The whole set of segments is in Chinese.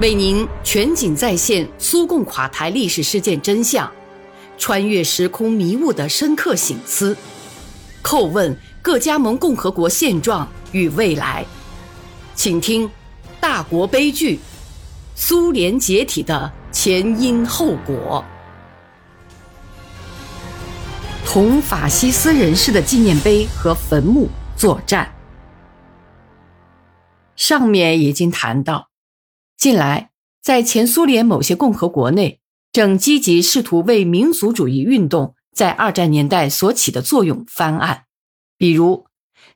为您全景再现苏共垮台历史事件真相，穿越时空迷雾的深刻醒思，叩问各加盟共和国现状与未来。请听《大国悲剧：苏联解体的前因后果》。同法西斯人士的纪念碑和坟墓作战。上面已经谈到。近来，在前苏联某些共和国内，正积极试图为民族主义运动在二战年代所起的作用翻案。比如，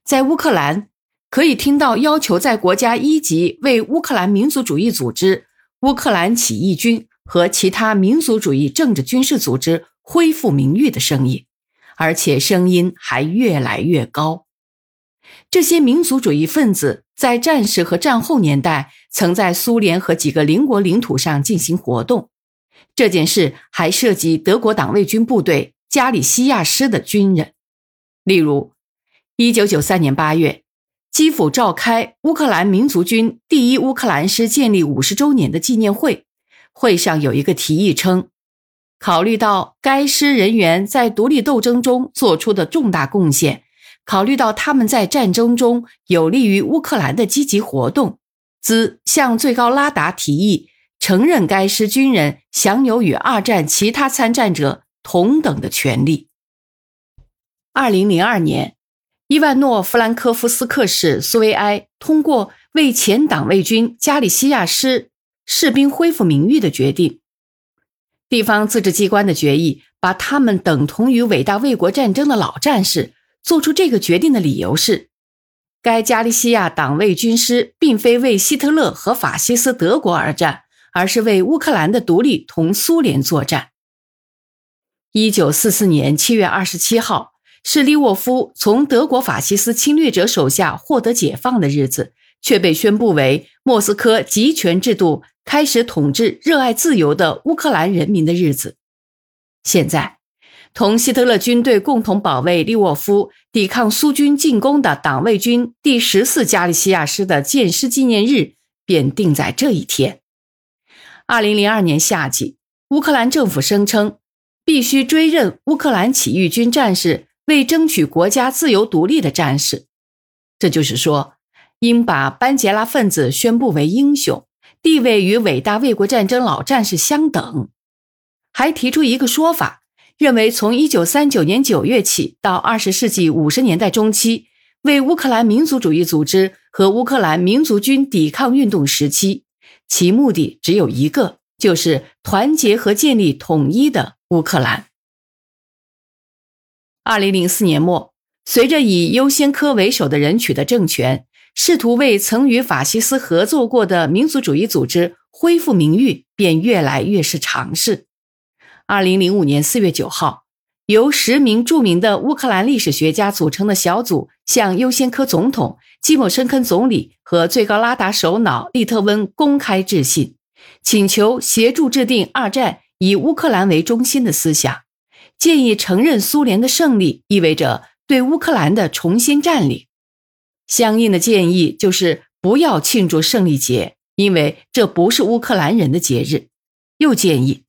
在乌克兰，可以听到要求在国家一级为乌克兰民族主义组织、乌克兰起义军和其他民族主义政治军事组织恢复名誉的声音，而且声音还越来越高。这些民族主义分子在战时和战后年代曾在苏联和几个邻国领土上进行活动。这件事还涉及德国党卫军部队加里西亚师的军人。例如，1993年8月，基辅召开乌克兰民族军第一乌克兰师建立五十周年的纪念会，会上有一个提议称，考虑到该师人员在独立斗争中做出的重大贡献。考虑到他们在战争中有利于乌克兰的积极活动，兹向最高拉达提议承认该师军人享有与二战其他参战者同等的权利。二零零二年，伊万诺夫兰科夫斯克市苏维埃通过为前党卫军加里西亚师士兵恢复名誉的决定，地方自治机关的决议把他们等同于伟大卫国战争的老战士。做出这个决定的理由是，该加利西亚党卫军师并非为希特勒和法西斯德国而战，而是为乌克兰的独立同苏联作战。一九四四年七月二十七号是利沃夫从德国法西斯侵略者手下获得解放的日子，却被宣布为莫斯科集权制度开始统治热爱自由的乌克兰人民的日子。现在。同希特勒军队共同保卫利沃夫、抵抗苏军进攻的党卫军第十四加利西亚师的建师纪念日便定在这一天。二零零二年夏季，乌克兰政府声称必须追认乌克兰起义军战士为争取国家自由独立的战士，这就是说，应把班杰拉分子宣布为英雄，地位与伟大卫国战争老战士相等，还提出一个说法。认为，从一九三九年九月起到二十世纪五十年代中期，为乌克兰民族主义组织和乌克兰民族军抵抗运动时期，其目的只有一个，就是团结和建立统一的乌克兰。二零零四年末，随着以优先科为首的人取得政权，试图为曾与法西斯合作过的民族主义组织恢复名誉，便越来越是常事。二零零五年四月九号，由十名著名的乌克兰历史学家组成的小组向优先科总统、基莫申科总理和最高拉达首脑利特温公开致信，请求协助制定二战以乌克兰为中心的思想，建议承认苏联的胜利意味着对乌克兰的重新占领。相应的建议就是不要庆祝胜利节，因为这不是乌克兰人的节日。又建议。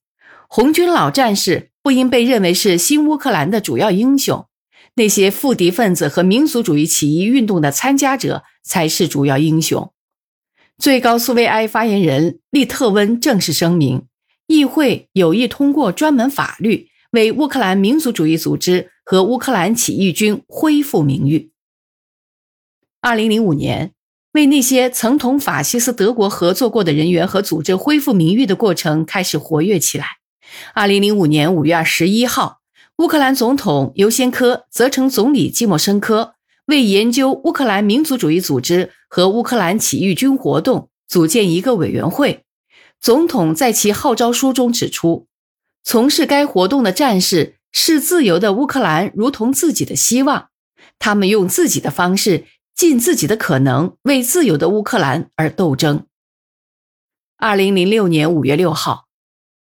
红军老战士不应被认为是新乌克兰的主要英雄，那些复敌分子和民族主义起义运动的参加者才是主要英雄。最高苏维埃发言人利特温正式声明，议会有意通过专门法律为乌克兰民族主义组织和乌克兰起义军恢复名誉。二零零五年，为那些曾同法西斯德国合作过的人员和组织恢复名誉的过程开始活跃起来。二零零五年五月二十一号，乌克兰总统尤先科责成总理季莫申科为研究乌克兰民族主义组织和乌克兰起义军活动组建一个委员会。总统在其号召书中指出，从事该活动的战士视自由的乌克兰如同自己的希望，他们用自己的方式尽自己的可能为自由的乌克兰而斗争。二零零六年五月六号。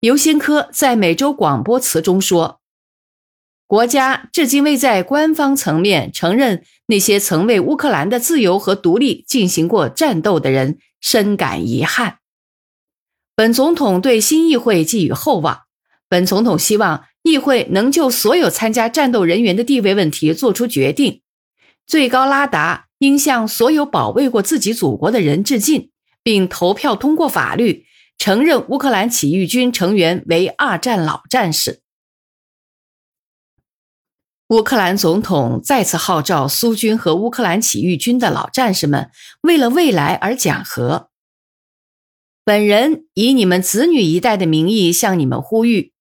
尤先科在每周广播词中说：“国家至今未在官方层面承认那些曾为乌克兰的自由和独立进行过战斗的人，深感遗憾。”本总统对新议会寄予厚望。本总统希望议会能就所有参加战斗人员的地位问题作出决定。最高拉达应向所有保卫过自己祖国的人致敬，并投票通过法律，承认乌克兰起义军成员为二战老战士。乌克兰总统再次号召苏军和乌克兰起义军的老战士们，为了未来而讲和。本人以你们子女一代的名义向你们呼吁，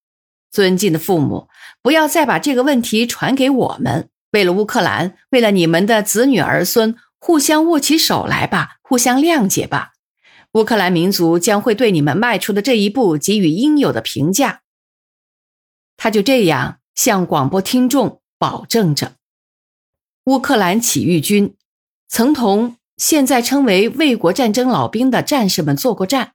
尊敬的父母，不要再把这个问题传给我们。为了乌克兰，为了你们的子女儿孙，互相握起手来吧，互相谅解吧。乌克兰民族将会对你们迈出的这一步给予应有的评价。他就这样向广播听众。保证着，乌克兰起义军曾同现在称为卫国战争老兵的战士们做过战，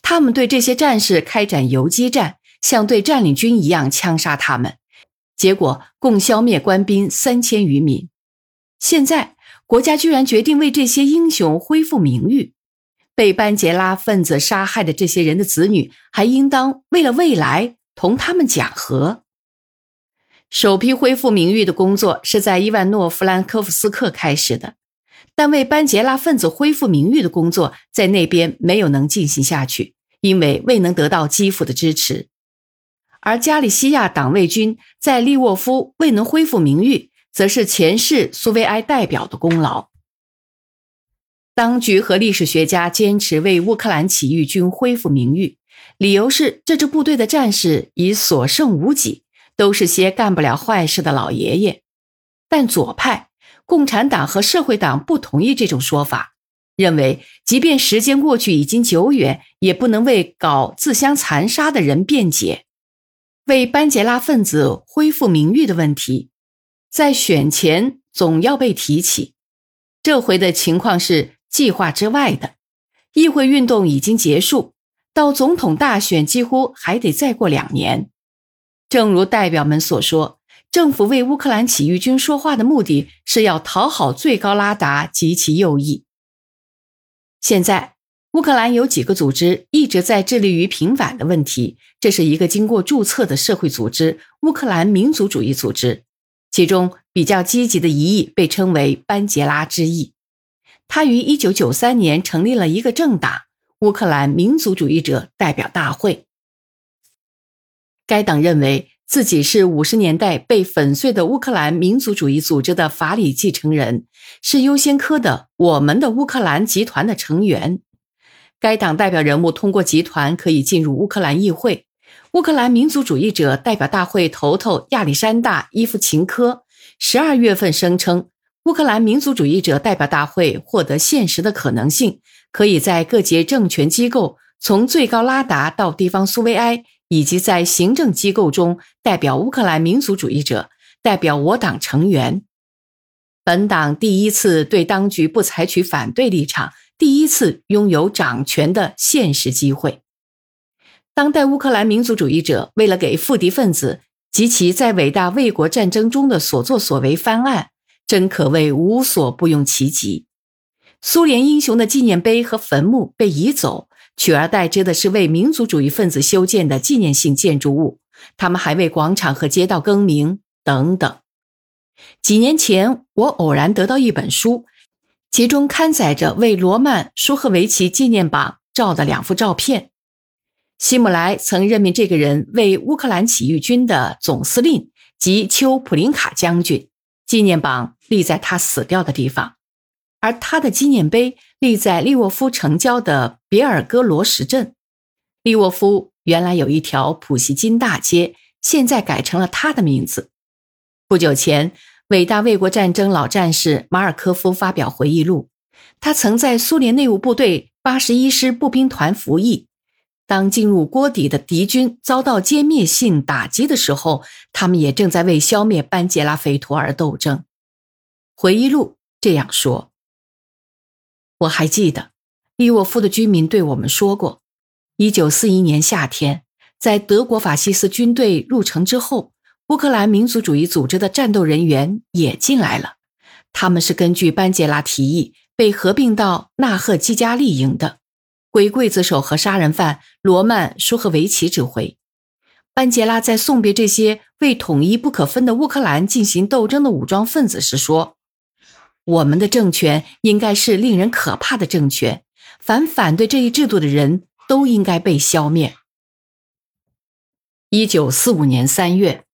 他们对这些战士开展游击战，像对占领军一样枪杀他们，结果共消灭官兵三千余名。现在国家居然决定为这些英雄恢复名誉，被班杰拉分子杀害的这些人的子女还应当为了未来同他们讲和。首批恢复名誉的工作是在伊万诺夫兰科夫斯克开始的，但为班杰拉分子恢复名誉的工作在那边没有能进行下去，因为未能得到基辅的支持。而加里西亚党卫军在利沃夫未能恢复名誉，则是前世苏维埃代表的功劳。当局和历史学家坚持为乌克兰起义军恢复名誉，理由是这支部队的战士已所剩无几。都是些干不了坏事的老爷爷，但左派、共产党和社会党不同意这种说法，认为即便时间过去已经久远，也不能为搞自相残杀的人辩解。为班杰拉分子恢复名誉的问题，在选前总要被提起。这回的情况是计划之外的，议会运动已经结束，到总统大选几乎还得再过两年。正如代表们所说，政府为乌克兰起义军说话的目的是要讨好最高拉达及其右翼。现在，乌克兰有几个组织一直在致力于平反的问题。这是一个经过注册的社会组织——乌克兰民族主义组织，其中比较积极的一翼被称为班杰拉之翼。他于1993年成立了一个政党——乌克兰民族主义者代表大会。该党认为自己是五十年代被粉碎的乌克兰民族主义组织的法理继承人，是优先科的我们的乌克兰集团的成员。该党代表人物通过集团可以进入乌克兰议会。乌克兰民族主义者代表大会头头亚历山大·伊夫琴科十二月份声称，乌克兰民族主义者代表大会获得现实的可能性，可以在各级政权机构，从最高拉达到地方苏维埃。以及在行政机构中代表乌克兰民族主义者，代表我党成员。本党第一次对当局不采取反对立场，第一次拥有掌权的现实机会。当代乌克兰民族主义者为了给复敌分子及其在伟大卫国战争中的所作所为翻案，真可谓无所不用其极。苏联英雄的纪念碑和坟墓被移走。取而代之的是为民族主义分子修建的纪念性建筑物，他们还为广场和街道更名等等。几年前，我偶然得到一本书，其中刊载着为罗曼·舒赫维奇纪念榜照的两幅照片。希姆莱曾任命这个人为乌克兰起义军的总司令及丘普林卡将军，纪念榜立在他死掉的地方。而他的纪念碑立在利沃夫城郊的别尔哥罗什镇。利沃夫原来有一条普希金大街，现在改成了他的名字。不久前，伟大卫国战争老战士马尔科夫发表回忆录。他曾在苏联内务部队八十一师步兵团服役。当进入锅底的敌军遭到歼灭性打击的时候，他们也正在为消灭班杰拉匪徒而斗争。回忆录这样说。我还记得，利沃夫的居民对我们说过，一九四一年夏天，在德国法西斯军队入城之后，乌克兰民族主义组织的战斗人员也进来了。他们是根据班杰拉提议被合并到纳赫基加利营的。归刽子手和杀人犯罗曼·舒赫维奇指挥。班杰拉在送别这些为统一不可分的乌克兰进行斗争的武装分子时说：“我们的政权应该是令人可怕的政权，凡反对这一制度的人都应该被消灭。”一九四五年三月，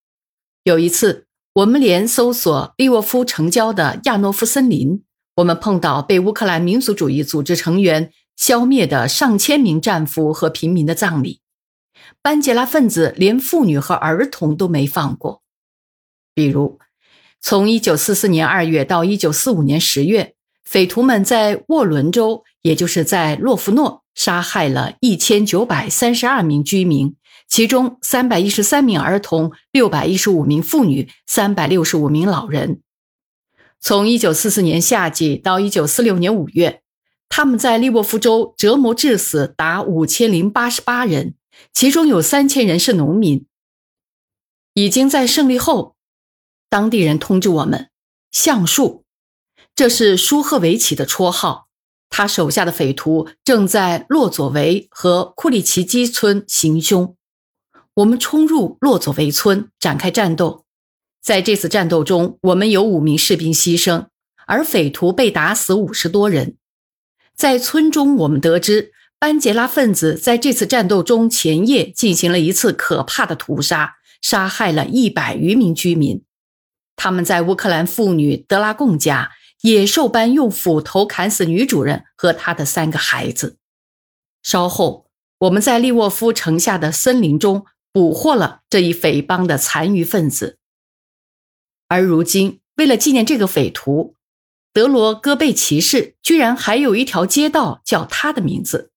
有一次，我们连搜索利沃夫城郊的亚诺夫森林，我们碰到被乌克兰民族主义组织成员消灭的上千名战俘和平民的葬礼。班杰拉分子连妇女和儿童都没放过。比如，从一九四四年二月到一九四五年十月，匪徒们在沃伦州，也就是在洛夫诺，杀害了一千九百三十二名居民。其中三百一十三名儿童，六百一十五名妇女，三百六十五名老人。从一九四四年夏季到一九四六年五月，他们在利沃夫州折磨致死达五千零八十八人，其中有三千人是农民。已经在胜利后，当地人通知我们，橡树，这是舒赫维奇的绰号，他手下的匪徒正在洛佐维和库里奇基村行凶。我们冲入洛佐维村展开战斗，在这次战斗中，我们有五名士兵牺牲，而匪徒被打死五十多人。在村中，我们得知班杰拉分子在这次战斗中前夜进行了一次可怕的屠杀，杀害了一百余名居民。他们在乌克兰妇女德拉贡家野兽般用斧头砍死女主人和她的三个孩子。稍后，我们在利沃夫城下的森林中。捕获了这一匪帮的残余分子，而如今，为了纪念这个匪徒，德罗戈贝奇市居然还有一条街道叫他的名字。